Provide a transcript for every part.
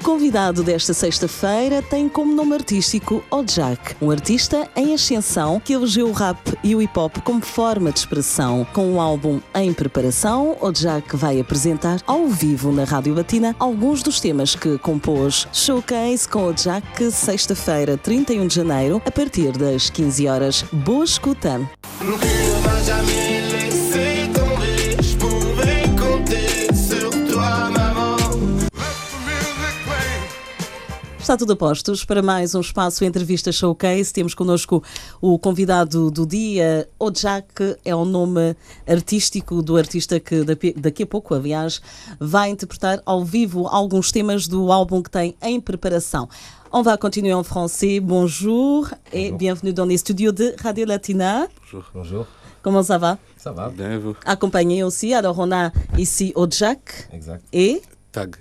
O convidado desta sexta-feira tem como nome artístico Ojak, um artista em ascensão que elegeu o rap e o hip hop como forma de expressão. Com um álbum em preparação, Ojak vai apresentar ao vivo na Rádio Latina alguns dos temas que compôs. Showcase com Ojak, sexta-feira, 31 de janeiro, a partir das 15 horas. Boa escuta! Está tudo a postos para mais um espaço entrevista showcase. Temos connosco o convidado do dia, Ojak, é o nome artístico do artista que daqui a pouco, aliás, vai interpretar ao vivo alguns temas do álbum que tem em preparação. On va continuer en français. Bonjour, bonjour. et bienvenue dans les studios de Radio Latina. Bonjour. Bonjour. Comment ça va Ça va. Bien, vous Accompagné aussi. Alors, on a ici Ojak. Exact. Et Tag.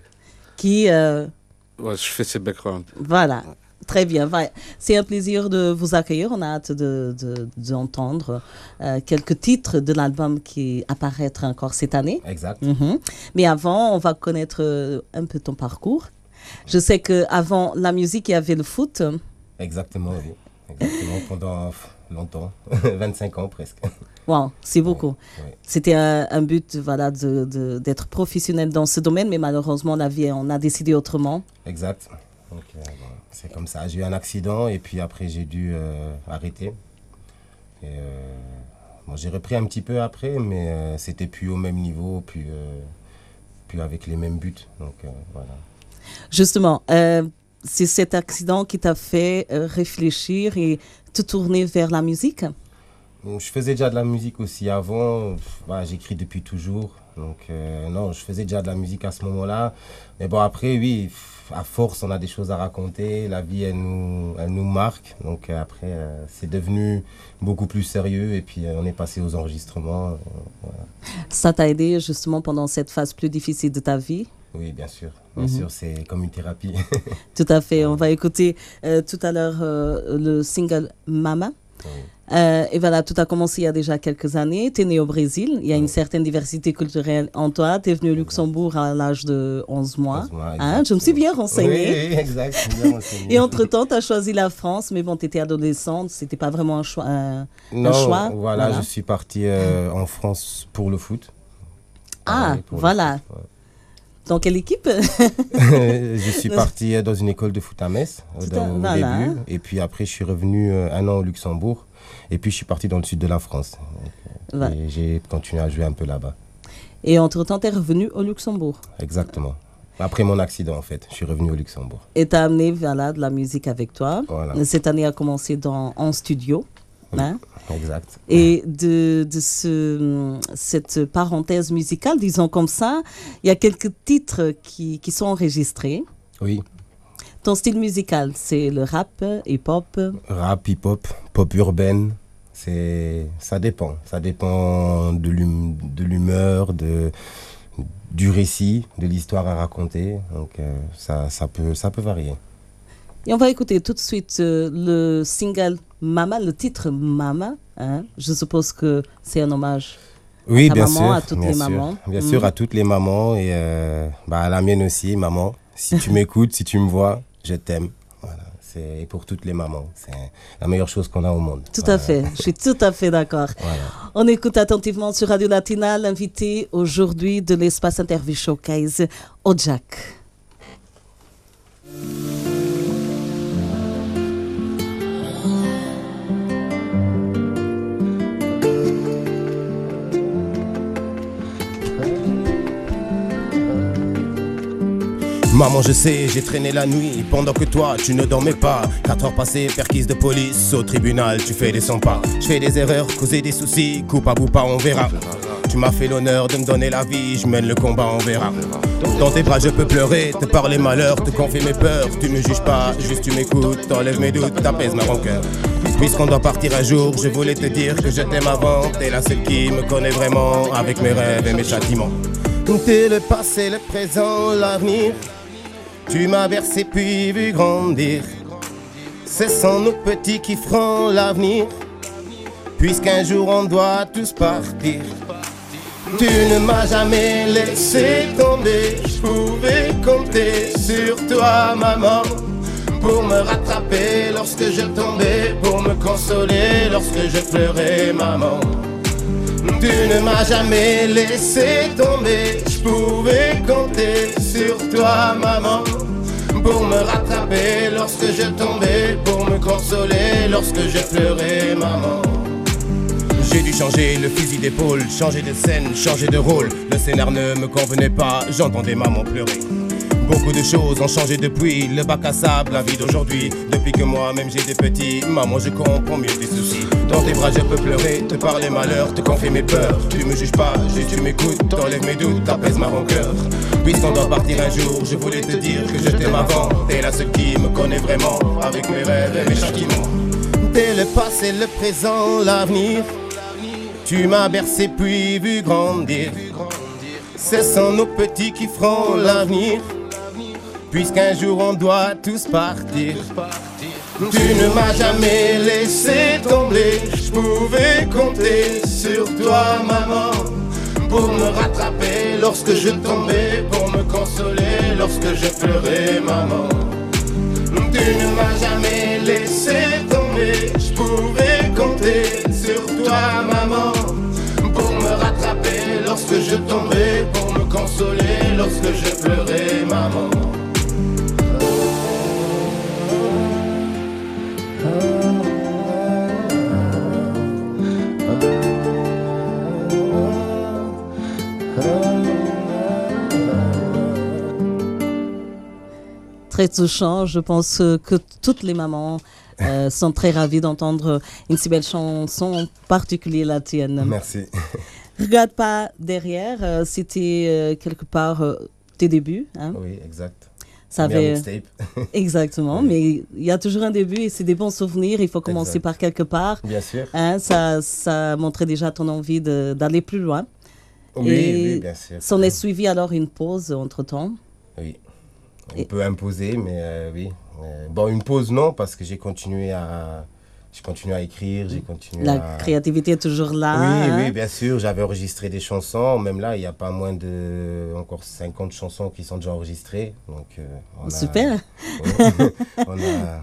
Qui. Euh, Ouais, je fais ses backgrounds. Voilà. Très bien. C'est un plaisir de vous accueillir. On a hâte d'entendre de, euh, quelques titres de l'album qui apparaîtra encore cette année. Exact. Mhm. Mais avant, on va connaître euh, un peu ton parcours. Je sais qu'avant la musique, il y avait le foot. Exactement, oui. Exactement, pendant longtemps, 25 ans presque. Wow, c'est beaucoup. C'était un, but voilà, d'être de, professionnel dans ce domaine, mais malheureusement, la vie, on a décidé autrement. Exact. Euh, c'est comme ça. J'ai eu un accident et puis après, j'ai dû euh, arrêter. Euh, j'ai repris un petit peu après, mais c'était plus au même niveau, plus, plus avec les mêmes buts. Donc, voilà. Justement, c'est cet accident qui t'a fait réfléchir et te tourner vers la musique? Je faisais déjà de la musique aussi avant. J'écris depuis toujours. Donc, euh, non, je faisais déjà de la musique à ce moment-là. Mais bon, après, oui, à force, on a des choses à raconter. La vie, elle nous, elle nous marque. Donc, euh, après, euh, c'est devenu beaucoup plus sérieux. Et puis, on est passé aux enregistrements. Ça t'a aidé justement pendant cette phase plus difficile de ta vie? Oui, bien sûr. Bien mhm. sûr, c'est comme une thérapie. tout à fait. On va écouter tout à l'heure le single Mama. Euh, et voilà, tout a commencé il y a déjà quelques années. Tu es né au Brésil. Il y a une certaine diversité culturelle en toi. Tu es venu au Luxembourg à l'âge de 11 mois. hein, je me suis bien renseignée. Oui, exact. et entre-temps, tu as choisi la France. Mais bon, tu étais adolescente. C'était pas vraiment un choix. Un, non, choix. Voilà, je suis parti euh, en France pour le foot. Ah, voilà. Dans quelle équipe Je suis parti dans une école de foot à Metz au début. Et puis après, je suis revenu euh, un an au Luxembourg. Et puis, je suis parti dans le sud de la France. Et j'ai continué à jouer un peu là-bas. Et entre-temps, tu es revenu au Luxembourg Exactement. Après mon accident, en fait, je suis revenu au Luxembourg. Et tu as amené voilà, de la musique avec toi. Cette année a commencé dans, en studio. Hein? Exact. Et de, de ce, cette parenthèse musicale, disons comme ça, il y a quelques titres qui, qui sont enregistrés. Oui. Ton style musical, c'est le rap, hip-hop? Rap, hip-hop, pop urbaine. C'est, ça dépend. Ça dépend de l'humeur, de, du récit, de l'histoire à raconter. Donc euh, ça, ça, peut, ça peut varier. Et on va écouter tout de suite euh, le single Mama, le titre Mama. Hein. Je suppose que c'est un hommage oui, à bien maman, sûr, à toutes les mamans. Bien sûr, à mm. toutes les mamans et euh, bah, à la mienne aussi, maman. Si tu m'écoutes, si tu me vois, je t'aime. Voilà. C'est pour toutes les mamans. C'est la meilleure chose qu'on a au monde. Tout à fait. Je suis tout à fait d'accord. On écoute attentivement sur Radio Latina l'invité aujourd'hui de l'espace Interview Showcase, Ojak. Maman, je sais, j'ai traîné la nuit pendant que toi, tu ne dormais pas. Quatre heures passées, perquise de police, au tribunal, tu fais des 100 pas. Je fais des erreurs, causer des soucis, coupable ou pas, on verra. Tu m'as fait l'honneur de me donner la vie, je mène le combat, on verra. Dans tes bras, je peux pleurer, te parler malheur, te confier mes peurs. Tu ne juges pas, juste tu m'écoutes, t'enlèves mes doutes, t'apaises ma rancœur. Puisqu'on doit partir un jour, je voulais te dire que je t'aime avant. T'es la seule qui me connaît vraiment, avec mes rêves et mes châtiments. T'es le passé, le présent, l'avenir. Tu m'as versé puis vu grandir. Ce sont nos petits qui feront l'avenir. puisqu'un jour on doit tous partir. Tu ne m'as jamais laissé tomber, je pouvais compter sur toi maman pour me rattraper lorsque je tombais, pour me consoler lorsque je pleurais maman. Tu ne m'as jamais laissé tomber, je pouvais compter sur toi maman pour me rattraper lorsque je tombais, pour me consoler lorsque je pleurais maman. J'ai dû changer le fusil d'épaule, changer de scène, changer de rôle. Le scénar ne me convenait pas, j'entendais maman pleurer. Beaucoup de choses ont changé depuis le bac à sable, la vie d'aujourd'hui. Depuis que moi-même j'ai des petits, maman, je comprends mieux tes soucis. Dans tes bras, je peux pleurer, te parler malheur, te confier mes peurs. Tu me juges pas, juste tu m'écoutes, t'enlèves mes doutes, t'apaises ma rancœur. Puisqu'on doit partir un jour, je voulais te dire que je t'aime avant. T'es la seule qui me connaît vraiment, avec mes rêves et mes châtiments. T'es le passé, le présent, l'avenir. Tu m'as bercé puis vu grandir. Ce sont nos petits qui feront l'avenir. Puisqu'un jour on doit tous partir. Tu ne m'as jamais laissé tomber. Je pouvais compter sur toi, maman, pour me rattraper lorsque je tombais, pour me consoler lorsque je pleurais, maman. Tu ne m'as jamais laissé tomber. Je pouvais compter sur toi, maman, pour me rattraper lorsque je tombais, pour me consoler lorsque je pleurais, maman. Très touchant. Je pense que toutes les mamans euh, sont très ravies d'entendre une si belle chanson, en particulier la tienne. Merci. Regarde pas derrière, euh, c'était euh, quelque part tes débuts. Hein? Oui, exact. Ça avait... Exactement, mais il y a toujours un début et c'est des bons souvenirs. Il faut commencer par quelque part. Bien sûr. Hein, ça, ça montrait déjà ton envie d'aller plus loin. Oui, oui, bien sûr. S'en est suivi alors une pause entre-temps. Oui. On peut imposer, mais euh, oui. Euh, bon, une pause, non, parce que j'ai continué à. J'ai continué à écrire, j'ai continué La créativité est toujours là. Oui, hein? oui, bien sûr. J'avais enregistré des chansons. Même là, il n'y a pas moins de encore 50 chansons qui sont déjà enregistrées. Donc, euh, on Super. on, a,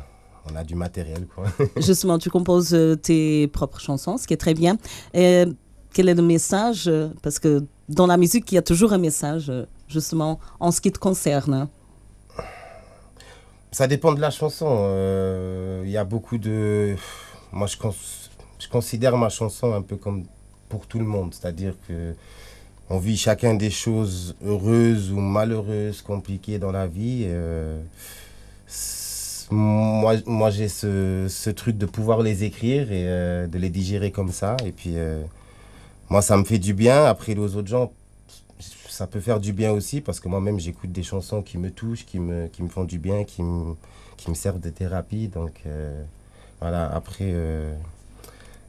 on, a, du matériel. Quoi. Justement, tu composes tes propres chansons, ce qui est très bien. Et quel est le message? Parce que dans la musique, il y a toujours un message, justement, en ce qui te concerne. Ça dépend de la chanson. Euh, il y a beaucoup de. Moi, je, je, considère ma chanson un peu comme pour tout le monde. C'est-à-dire que on vit chacun des choses heureuses ou malheureuses, compliquées dans la vie. Euh, moi, moi j'ai ce, ce, truc de pouvoir les écrire et euh, de les digérer comme ça. Et puis, moi, ça me fait du bien. Après, les autres gens, ça peut faire du bien aussi parce que moi-même j'écoute des chansons qui me touchent, qui me, qui me font du bien, qui me, qui me servent de thérapie. Donc euh, voilà, après, il euh,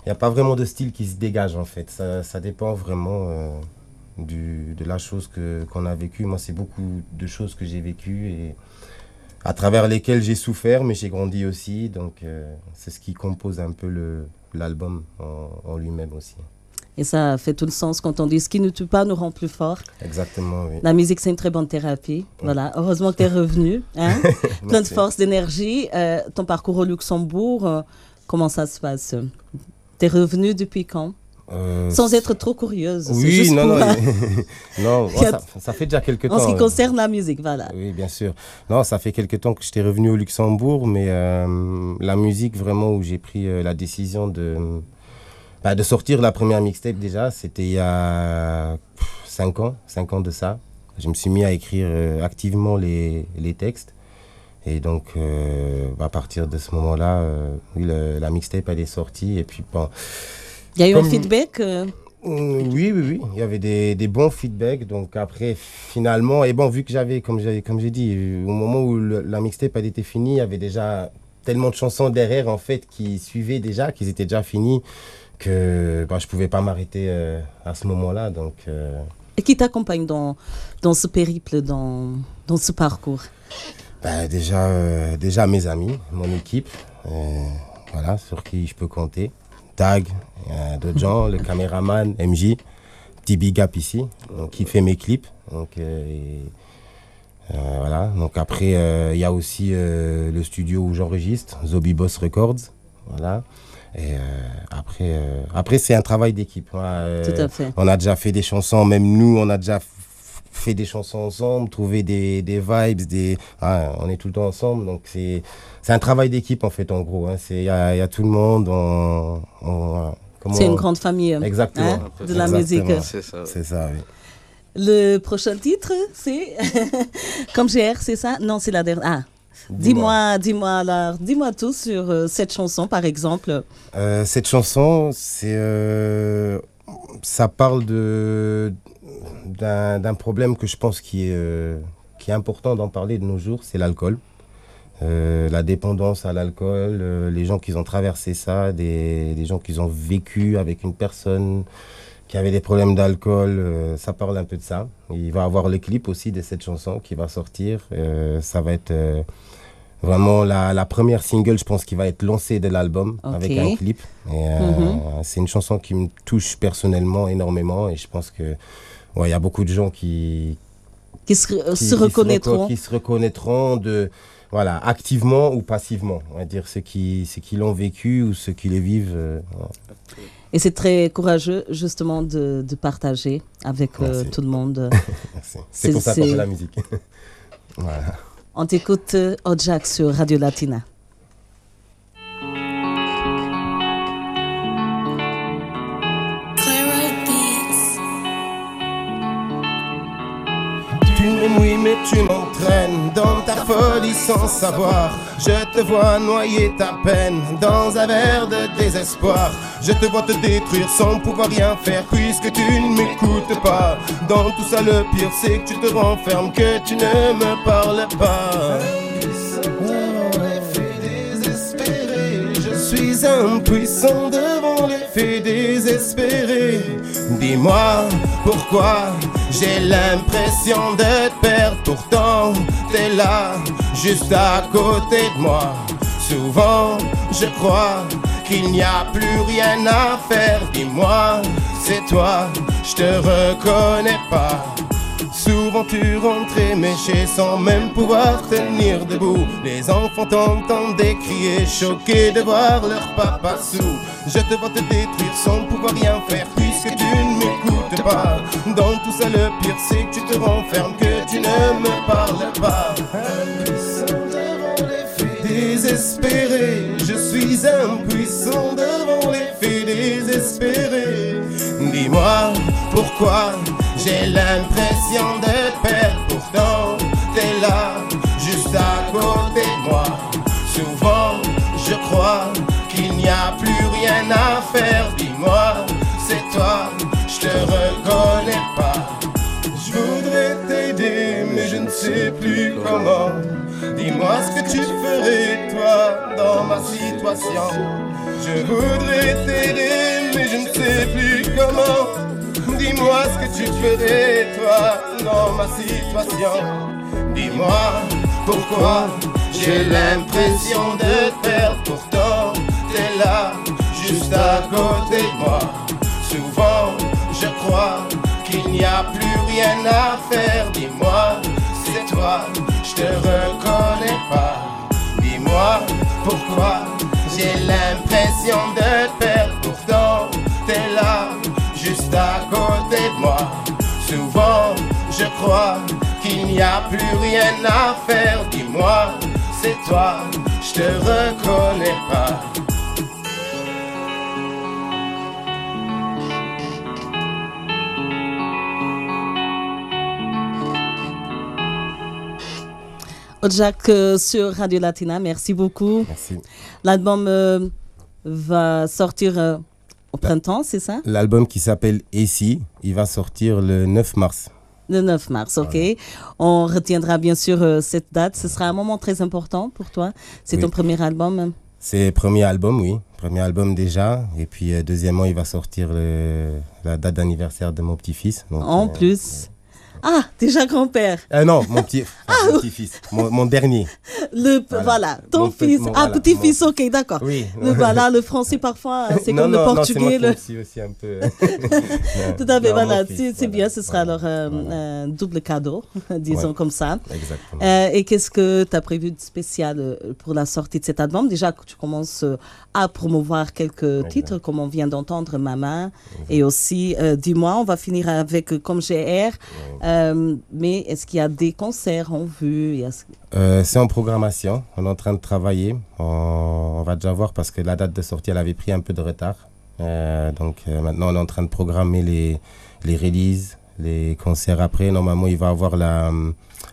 n'y a pas vraiment de style qui se dégage en fait. Ça, ça dépend vraiment euh, du, de la chose qu'on a vécue. Moi, c'est beaucoup de choses que j'ai vécues et à travers lesquelles j'ai souffert, mais j'ai grandi aussi. Donc c'est ce qui compose un peu l'album en lui-même aussi. Et ça fait tout le sens quand on dit ce qui ne tue pas nous rend plus fort. Exactement, oui. La musique, c'est une très bonne thérapie. Voilà. Heureusement que tu es revenu. Hein? Plein de force, d'énergie. Euh, ton parcours au Luxembourg, euh, comment ça se passe? Tu es revenu depuis quand? Euh, Sans être trop curieuse. Oui, non, non, non ça, fait déjà quelques temps. En ce qui concerne la musique, voilà. Oui, bien sûr. Non, ça fait quelques temps que j'étais revenu au Luxembourg, mais la musique, vraiment, où j'ai pris la décision de bah, de sortir la première mixtape déjà, c'était il y a 5 ans, 5 ans de ça. Je me suis mis à écrire euh, activement les, les, textes. Et donc, euh, à partir de ce moment-là, euh, oui, la mixtape, elle est sortie. Et puis, bon, Il y a eu un feedback mm, oui, oui, oui. Il y avait des, des, bons feedbacks. Donc après, finalement, et bon, vu que j'avais, comme j'ai, comme j'ai dit, au moment où la mixtape elle était finie, il y avait déjà tellement de chansons derrière, en fait, qui suivaient déjà, qu'ils étaient déjà finis que bah, je ne pouvais pas m'arrêter euh, à ce moment-là. Donc, euh. Et qui t'accompagne dans, dans ce périple, dans, dans ce parcours? Bah, déjà, euh, déjà mes amis, mon équipe, voilà, sur qui je peux compter. Tag, d'autres gens, le caméraman, MJ, petit big up ici, qui fait mes clips. Donc, voilà. Donc après, il y a aussi le studio où j'enregistre, Zobi Boss Records. Voilà. Et après, après c'est un travail d'équipe. Tout à fait. On a déjà fait des chansons, même nous, on a déjà fait des chansons ensemble, trouver des, des vibes, des, ah, on est tout le temps ensemble. Donc c'est un travail d'équipe en fait, en gros. Hein. Il y, a, y, a, tout le monde. c'est une grande famille hein, Exactement. de la musique. C'est ça. C'est ça, oui. Le prochain titre, c'est Comme GR, c'est ça? Non, c'est la dernière. Ah. Dis-moi, dis-moi alors, dis-moi tout sur euh, cette chanson, par exemple. Euh, cette chanson, c'est, euh, ça parle de d'un problème que je pense qui est, qui est important d'en parler de nos jours, c'est l'alcool. La dépendance à l'alcool, les gens qui ont traversé ça, des, des, gens qui ont vécu avec une personne qui avait des problèmes d'alcool, ça parle un peu de ça. Il va avoir le clip aussi de cette chanson qui va sortir. ça va être vraiment la, la, première single, je pense, qui va être lancée de l'album avec un clip. Mhm. C'est une chanson qui me touche personnellement énormément et je pense que il y a beaucoup de gens qui qui se, reconnaîtront, qui se reconnaîtront de voilà activement ou passivement, on va dire ceux qui ceux qui l'ont vécu ou ceux qui les vivent. Euh, Et c'est très courageux justement de, de partager avec euh, tout le monde. c'est pour ça qu'on fait la musique. voilà. On t'écoute euh, Jack sur Radio Latina. oui, mais tu m'entraînes dans ta folie sans savoir. Je te vois noyer ta peine dans un verre de Je te vois te détruire sans pouvoir rien faire puisque tu ne m'écoutes pas. Dans tout ça, le pire, c'est que tu te renfermes, que tu ne me parles pas. Je suis impuissant devant les faits désespérés. Dis-moi pourquoi j'ai l'impression de te. Pourtant, t'es là, juste à côté de moi. Souvent, je crois qu'il n'y a plus rien à faire. Dis-moi, c'est toi, je te reconnais pas. Souvent tu rentrais méché sans même pouvoir tenir debout. Les enfants t'entendaient crier, choqués de voir leur papa sous. Je te vois te détruire sans pouvoir rien faire puisque tu ne m'écoutes pas. Dans tout ça, le pire c'est que tu te renfermes, que tu ne me parles pas. Je suis impuissant devant les faits désespérés. Dis-moi pourquoi j'ai l'impression de te perdre, pourtant t'es là, juste à côté de moi. Souvent, je crois qu'il n'y a plus rien à faire. Dis-moi, c'est toi, je te reconnais sais plus comment. Dis-moi ce que tu ferais, toi, dans ma situation. Je voudrais t'aider, mais je ne sais plus comment. Dis-moi ce que tu ferais, toi, dans ma situation. Dis-moi pourquoi j'ai l'impression de te perdre. Pourtant, t'es là, juste à côté de moi. Souvent, je crois qu'il n'y a plus rien à faire. Dis-moi, je te reconnais pas. Dis-moi pourquoi j'ai l'impression de te perdre. Pourtant, t'es là juste à côté de moi. Souvent, je crois qu'il n'y a plus rien à faire. Dis-moi, c'est toi, je te reconnais pas. Jack euh, sur Radio Latina, merci beaucoup. Merci. L'album euh, va sortir euh, au printemps, c'est ça? L'album qui s'appelle Ici, il va sortir le 9 mars. Le 9 mars, ok. On retiendra bien sûr cette date. Ce sera un moment très important pour toi. C'est ton premier album? C'est premier album, oui. Premier album déjà. Et puis deuxièmement, il va sortir la date d'anniversaire de mon petit-fils. En plus. Ah, déjà grand-père. Euh, non, mon petit, ah, petit-fils, mon, dernier. Le, voilà. ton fils. ah, petit-fils, ok, d'accord. Oui. Le, voilà, le français parfois, c'est comme le portugais. Non, le... aussi un peu. Tout à fait, voilà. C'est bien, ce sera alors euh, un double cadeau, disons comme ça. Exactement. Euh, et qu'est-ce que tu as prévu de spécial euh, pour la sortie de cet album? Déjà tu commences à promouvoir quelques titres, comme on vient d'entendre, Maman, et aussi Dis-moi, on va finir avec Comme GR. Mais est-ce qu'il y a des concerts en vue? C'est en programmation. On est en train de travailler. On, va déjà voir parce que la date de sortie, elle avait pris un peu de retard. donc maintenant, on est en train de programmer les, les releases, les concerts après. Normalement, il va y avoir la,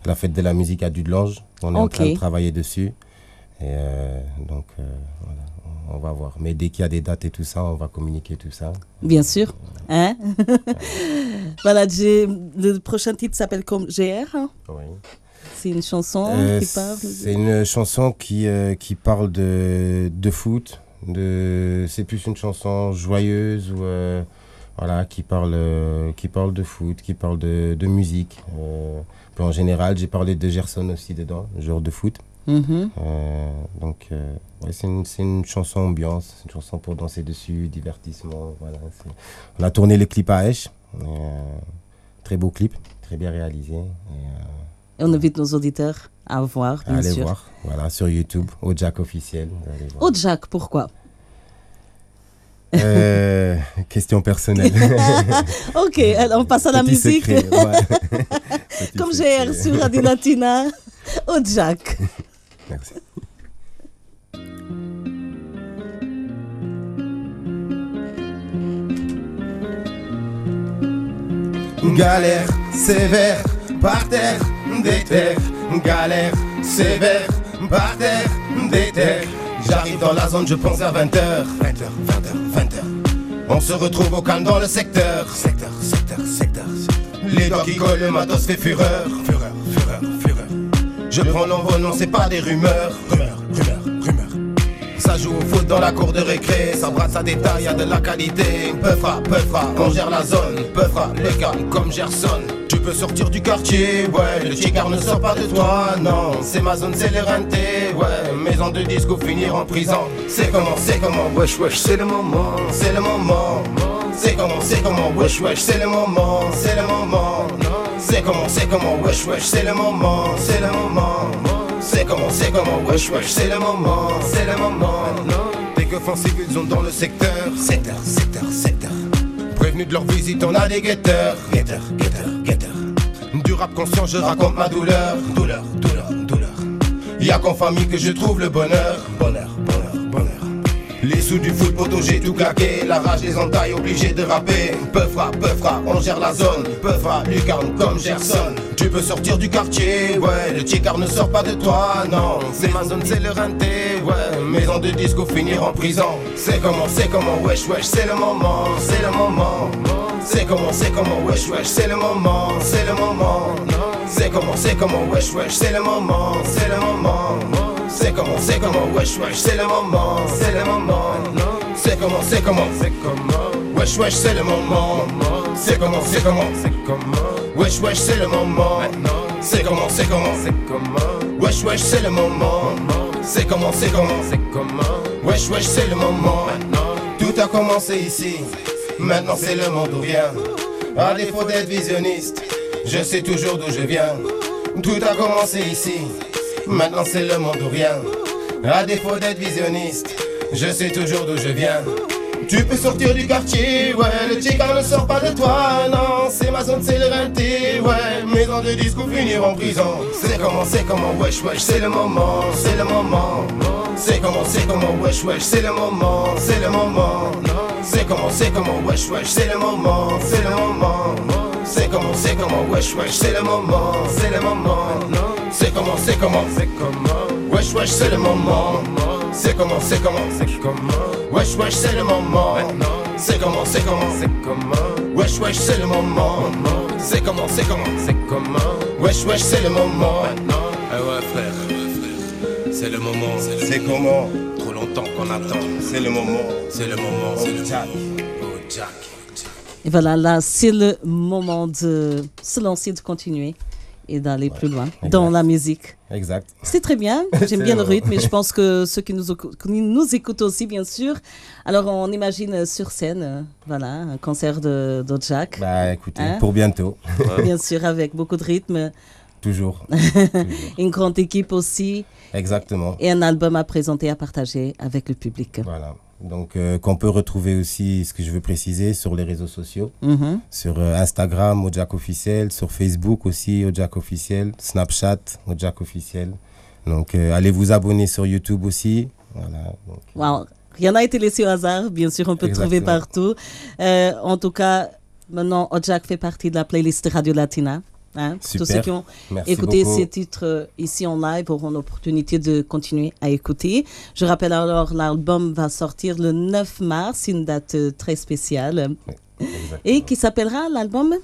la fête de la musique à Dudelange. On est en train de travailler dessus. Et euh, donc, euh, voilà, on va voir. Mais dès qu'il y a des dates et tout ça, on va communiquer tout ça. Bien sûr. Hein? voilà, le prochain titre s'appelle comme GR. Hein? Oui. C'est une chanson euh, qui parle C'est une chanson qui, qui parle de, de foot. De, c'est plus une chanson joyeuse ou voilà, qui parle, qui parle de foot, qui parle de, de musique. Euh, en général, j'ai parlé de Gerson aussi dedans, genre de foot. Mm-hmm. Euh, donc, euh, c'est une, une, chanson ambiance, une chanson pour danser dessus, divertissement. Voilà, on a tourné le clip à Esch. très beau clip, très bien réalisé. Et, on invite nos auditeurs à voir, bien allez sûr. voir, voilà, sur YouTube, au Jack officiel. Au Jack, pourquoi? Euh, question personnelle. ok, alors on passe à la musique. Comme j'ai reçu Radio Latina au Jack. Merci. Galère sévère, par terre, des terres. Galère sévère, par terre, des terres. J'arrive dans la zone, je pense à 20h. 20h, 20h, 20h. On se retrouve au calme dans le secteur. Secteur, secteur, secteur. Les doigts qui collent, le matos fait fureur. Je prends l'envol, non, c'est pas des rumeurs. Rumeurs, rumeurs, rumeurs. Ça joue au foot dans la cour de récré, ça brasse à détail, y'a de la qualité. Peu fra, peu fra, on gère la zone. Peu fra, les gars, comme Gerson. Tu peux sortir du quartier, ouais, le chicard ne sort pas de toi, non. C'est ma zone, c'est les ouais. Maison de disco, finir en prison. C'est comment, c'est comment, wesh, wesh, c'est le moment, c'est le moment. C'est comment, c'est comment, wesh, wesh, c'est le moment, c'est le moment. C'est comment, c'est comment, wesh, wesh, c'est le moment, c'est le moment. C'est comment, c'est comment, wesh, wesh, c'est le moment, c'est le moment. Que font ils ont dans le secteur, secteur, secteur, secteur. Prévenu de leur visite, on a des guetteurs, guetteurs, guetteurs, guetteurs. Du rap conscient, je raconte ma douleur, douleur, douleur, douleur. Y'a qu'en famille que je trouve le bonheur, bonheur. Les sous du foot, poteau, j'ai tout claqué. La rage, les entailles, obligé de rapper. Peu fra, peu fra, on gère la zone. Peu fra, lucarne comme Gerson. Tu peux sortir du quartier, ouais. Le ticard ne sort pas de toi, non. C'est ma zone, c'est le renté, ouais. Maison de disco, finir en prison. C'est comment, c'est comment, wesh, wesh, c'est le moment, c'est le moment. C'est comment, c'est comment, wesh, wesh, c'est le moment, c'est le moment. C'est comment, c'est comment, wesh, wesh, c'est le moment, c'est le moment. C'est comment, c'est comment, wesh wesh, c'est le moment, c'est le moment. C'est comment, c'est comment, c'est comment. Wesh wesh, c'est le moment. C'est comment, c'est comment, c'est comment. Wesh wesh, c'est le moment. C'est comment, c'est comment, c'est comment. Wesh wesh, c'est le moment. C'est comment, c'est comment, c'est comment. Wesh wesh, c'est le moment. Tout a commencé ici. Maintenant c'est le monde où vient. À défaut d'être visionniste, je sais toujours d'où je viens. Tout a commencé ici. Maintenant c'est le monde ou rien. À défaut d'être visionniste, je sais toujours d'où je viens. Tu peux sortir du quartier, ouais, le ticard ne sort pas de toi, non, c'est ma zone, c'est le renté, ouais, maison de disque ou finir en prison. C'est comment, c'est comment, wesh, wesh, c'est le moment, c'est le moment. C'est comment, c'est comment, wesh, wesh, c'est le moment, c'est le moment. C'est comment, c'est comment, wesh, wesh, c'est le moment, c'est le moment. C'est comment, c'est comment, wesh, wesh, c'est le moment, c'est le moment. C'est comment, c'est comment, c'est comment. Wesh, wesh, c'est le moment. C'est comment, c'est comment, c'est comment. Wesh, wesh, c'est le moment. C'est comment, c'est comment, c'est comment. Wesh, wesh, c'est le moment. C'est comment, c'est comment, c'est comment. Wesh, wesh, c'est le moment. Ah ouais, frère. C'est le moment. C'est comment? Trop longtemps qu'on attend. C'est le moment. C'est le moment. C'est le Jack. Oh, Jack. Et voilà, là, c'est le moment de se lancer, de continuer et d'aller plus loin dans la musique. Exact. C'est très bien, j'aime bien le rythme et je pense que ceux qui nous, nous écoutent aussi, bien sûr. Alors, on imagine sur scène, euh, voilà, un concert de, de Jack. Bah écoutez, hein? pour bientôt. bien sûr, avec beaucoup de rythme. Toujours. Une grande équipe aussi. Exactement. Et un album à présenter, à partager avec le public. Voilà. Donc, euh, qu'on peut retrouver aussi, ce que je veux préciser, sur les réseaux sociaux. Mm-hmm. Sur euh, Instagram, Ojak Officiel. Sur Facebook aussi, Ojak Officiel. Snapchat, Ojak Officiel. Donc, euh, allez vous abonner sur YouTube aussi. Voilà. Rien n'a été laissé au hasard. Bien sûr, on peut trouver partout. en tout cas, maintenant, Ojak fait partie de la playlist Radio Latina. Hein, tous ceux qui ont écouté ces titres euh, ici en live auront l'opportunité de continuer à écouter. Je rappelle alors, l'album va sortir le 9 mars, une date euh, très spéciale. Et qui s'appellera l'album?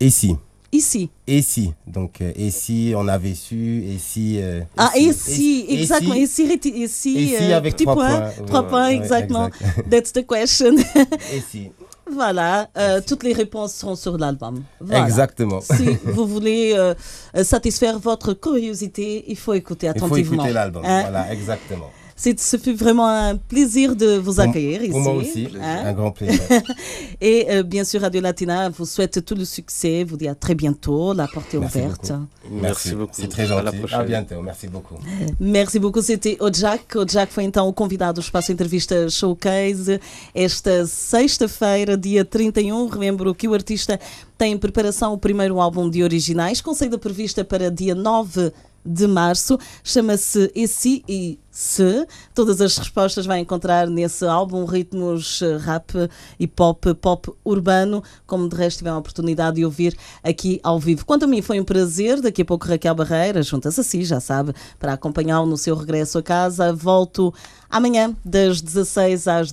Ici. Ici. Ici. Donc, euh, ici, on avait su, ici. ah, ici, exactement. Ici, ici, ici avec trois points. Trois points, exactement. That's the question. ici. Voilà, euh, toutes les réponses seront sur l'album. Exactement. Si vous voulez euh, satisfaire votre curiosité, il faut écouter attentivement. Il faut écouter l'album, hein? voilà, exactement. Ce fut vraiment un plaisir de vous accueillir ici. Pour moi aussi, hein? un grand plaisir. Et euh, bien sûr, Radio Latina vous souhaite tout le succès, vous dit à très bientôt, la porte est ouverte. Merci, beaucoup. C'est très gentil. À, à, bientôt, merci beaucoup. Merci beaucoup, c'était o Jack. O Jack foi então o convidado do Espaço Entrevista Showcase esta sexta-feira, dia 31. Relembro que o artista tem em preparação o primeiro álbum de originais, com saída prevista para dia 9 de março. Chama-se Esse e Se. Todas as respostas vai encontrar nesse álbum ritmos eh, rap e pop, pop urbano, como de resto tiveram a oportunidade de ouvir aqui ao vivo. Quanto a mim, foi um prazer. Daqui a pouco Raquel Barreira junta-se a si, já sabe, para acompanhá-lo no seu regresso a casa. Volto amanhã, das 16 às 19